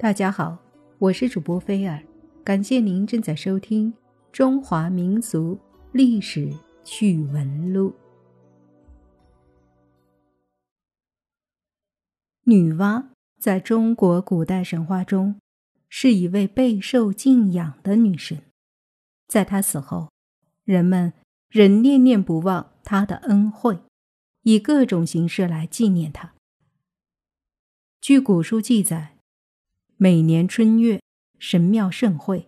大家好，我是主播菲尔，感谢您正在收听《中华民族历史趣闻录》。女娲在中国古代神话中是一位备受敬仰的女神，在她死后，人们仍念念不忘她的恩惠，以各种形式来纪念她。据古书记载。每年春月，神庙盛会，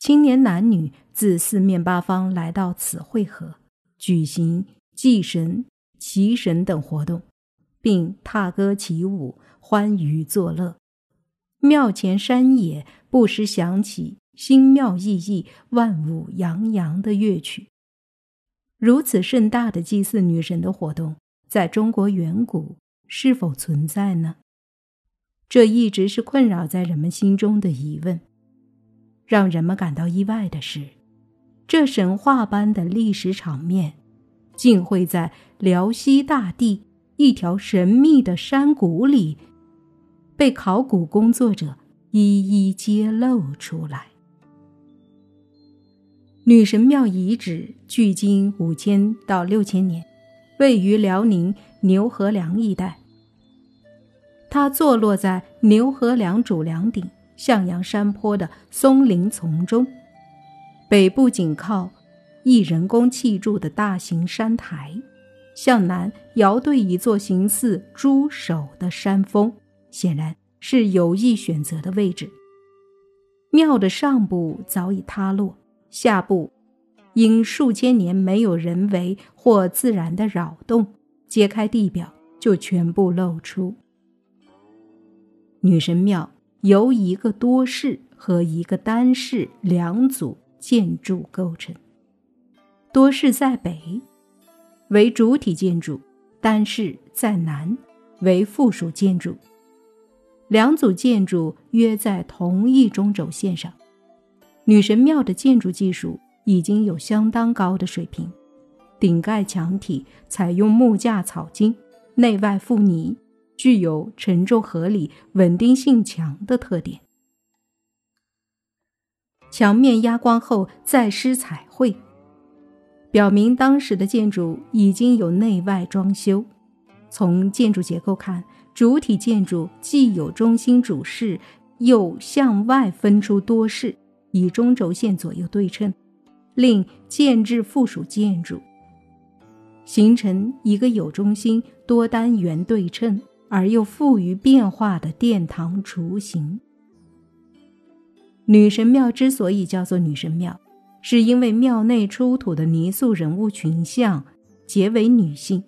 青年男女自四面八方来到此会合，举行祭神、祈神等活动，并踏歌起舞，欢愉作乐。庙前山野不时响起新妙熠熠、万舞洋洋的乐曲。如此盛大的祭祀女神的活动，在中国远古是否存在呢？这一直是困扰在人们心中的疑问。让人们感到意外的是，这神话般的历史场面，竟会在辽西大地一条神秘的山谷里，被考古工作者一一揭露出来。女神庙遗址距今五千到六千年，位于辽宁牛河梁一带。它坐落在牛河梁主梁顶向阳山坡的松林丛中，北部紧靠一人工砌筑的大型山台，向南遥对一座形似猪首的山峰，显然是有意选择的位置。庙的上部早已塌落，下部因数千年没有人为或自然的扰动，揭开地表就全部露出。女神庙由一个多室和一个单室两组建筑构成。多室在北，为主体建筑；单室在南，为附属建筑。两组建筑约在同一中轴线上。女神庙的建筑技术已经有相当高的水平，顶盖墙体采用木架草筋，内外覆泥。具有承重合理、稳定性强的特点。墙面压光后再施彩绘，表明当时的建筑已经有内外装修。从建筑结构看，主体建筑既有中心主室，又向外分出多室，以中轴线左右对称，令建制附属建筑形成一个有中心、多单元对称。而又富于变化的殿堂雏形。女神庙之所以叫做女神庙，是因为庙内出土的泥塑人物群像皆为女性。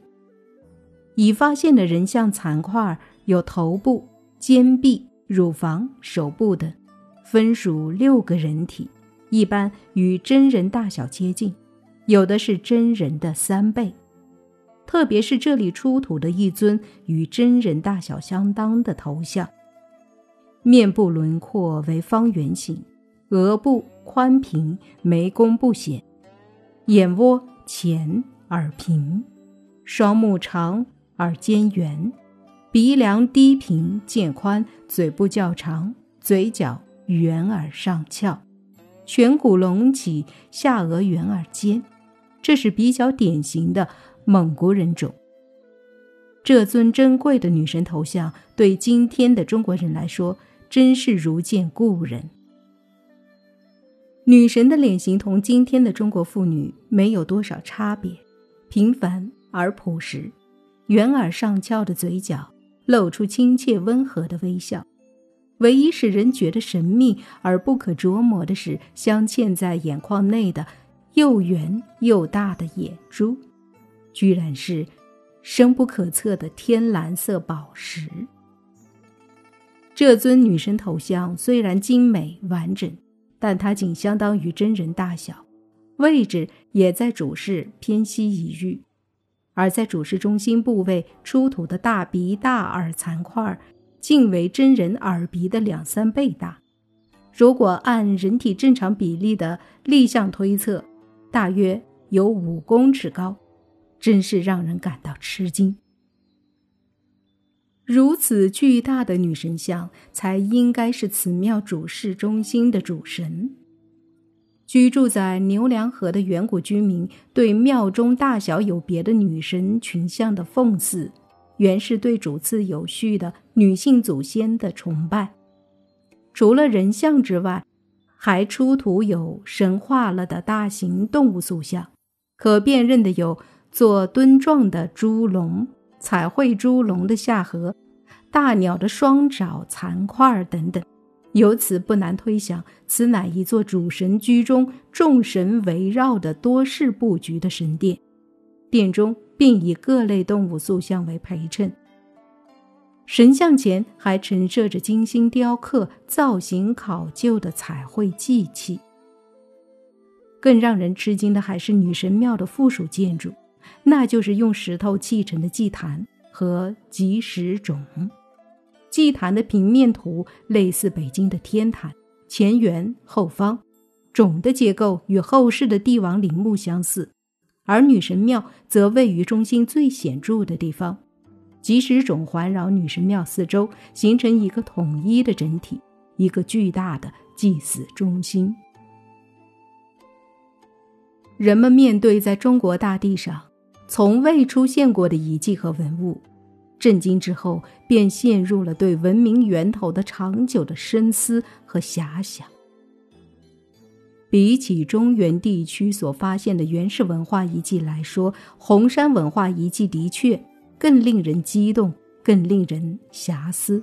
已发现的人像残块有头部、肩臂、乳房、手部等，分属六个人体，一般与真人大小接近，有的是真人的三倍。特别是这里出土的一尊与真人大小相当的头像，面部轮廓为方圆形，额部宽平，眉弓不显，眼窝浅耳平，双目长耳尖圆，鼻梁低平渐宽，嘴部较长，嘴角圆而上翘，颧骨隆起，下颚圆而尖，这是比较典型的。蒙古人种，这尊珍贵的女神头像，对今天的中国人来说，真是如见故人。女神的脸型同今天的中国妇女没有多少差别，平凡而朴实，圆而上翘的嘴角露出亲切温和的微笑。唯一使人觉得神秘而不可捉摸的是，镶嵌在眼眶内的又圆又大的眼珠。居然是深不可测的天蓝色宝石。这尊女神头像虽然精美完整，但它仅相当于真人大小，位置也在主室偏西一隅，而在主室中心部位出土的大鼻大耳残块，竟为真人耳鼻的两三倍大。如果按人体正常比例的立像推测，大约有五公尺高。真是让人感到吃惊。如此巨大的女神像，才应该是此庙主事中心的主神。居住在牛梁河的远古居民对庙中大小有别的女神群像的奉祀，原是对主次有序的女性祖先的崇拜。除了人像之外，还出土有神化了的大型动物塑像，可辨认的有做墩状的猪龙、彩绘猪龙的下颌、大鸟的双爪残块等等。由此不难推想，此乃一座主神居中、众神围绕的多式布局的神殿，殿中并以各类动物塑像为陪衬。神像前还陈设着精心雕刻、造型考究的彩绘祭器。更让人吃惊的还是女神庙的附属建筑，那就是用石头砌成的祭坛和祭石冢。祭坛的平面图类似北京的天坛，前圆后方，冢的结构与后世的帝王陵墓相似，而女神庙则位于中心最显著的地方，祭石冢环绕女神庙四周，形成一个统一的整体，一个巨大的祭祀中心。人们面对在中国大地上从未出现过的遗迹和文物。震惊之后，便陷入了对文明源头的长久的深思和遐想。比起中原地区所发现的原始文化遗迹来说，红山文化遗迹的确更令人激动，更令人遐思。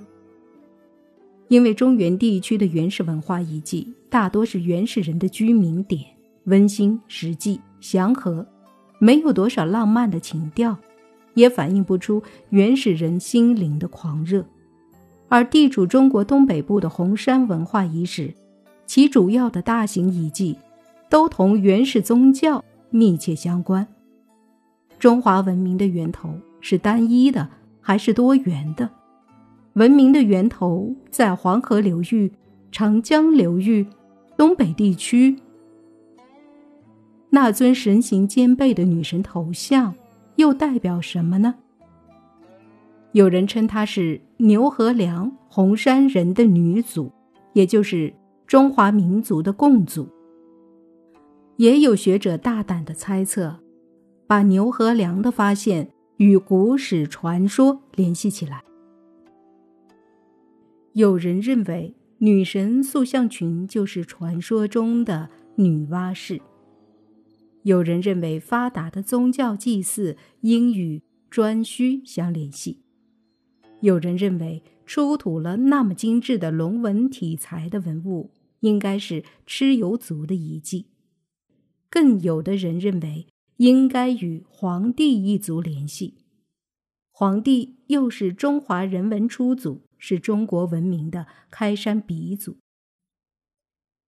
因为中原地区的原始文化遗迹大多是原始人的居民点，温馨、实际、祥和，没有多少浪漫的情调。也反映不出原始人心灵的狂热，而地处中国东北部的红山文化遗址，其主要的大型遗迹，都同原始宗教密切相关。中华文明的源头是单一的还是多元的？文明的源头在黄河流域、长江流域、东北地区。那尊神形兼备的女神头像。又代表什么呢？有人称她是牛河梁红山人的女祖，也就是中华民族的共祖。也有学者大胆的猜测，把牛河梁的发现与古史传说联系起来。有人认为女神塑像群就是传说中的女娲氏。有人认为发达的宗教祭祀应与颛顼相联系，有人认为出土了那么精致的龙纹题材的文物应该是蚩尤族的遗迹，更有的人认为应该与黄帝一族联系，黄帝又是中华人文初祖，是中国文明的开山鼻祖。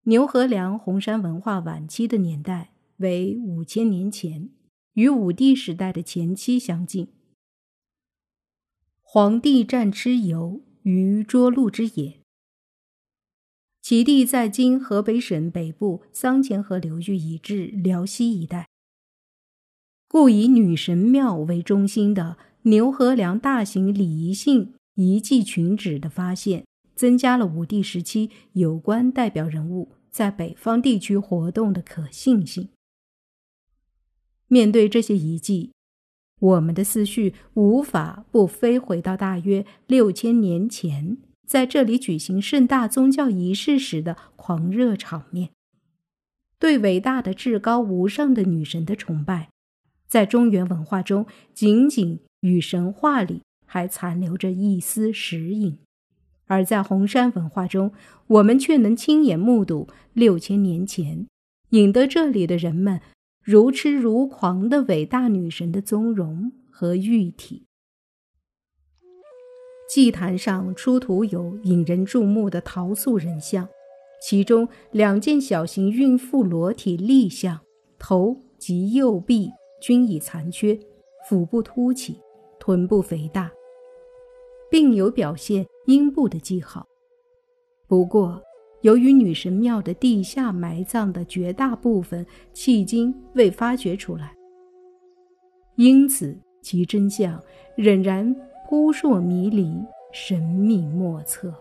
牛河梁红山文化晚期的年代。为五千年前，与武帝时代的前期相近。黄帝战蚩尤于涿鹿之野，其地在今河北省北部桑乾河流域以至辽西一带。故以女神庙为中心的牛河梁大型礼仪性遗迹群址的发现，增加了武帝时期有关代表人物在北方地区活动的可信性。面对这些遗迹，我们的思绪无法不飞回到大约六千年前，在这里举行盛大宗教仪式时的狂热场面。对伟大的、至高无上的女神的崇拜，在中原文化中仅仅与神话里还残留着一丝石影；而在红山文化中，我们却能亲眼目睹六千年前引得这里的人们。如痴如狂的伟大女神的宗容和玉体，祭坛上出土有引人注目的陶塑人像，其中两件小型孕妇裸体立像，头及右臂均已残缺，腹部凸起，臀部肥大，并有表现阴部的记号。不过，由于女神庙的地下埋葬的绝大部分迄今未发掘出来，因此其真相仍然扑朔迷离、神秘莫测。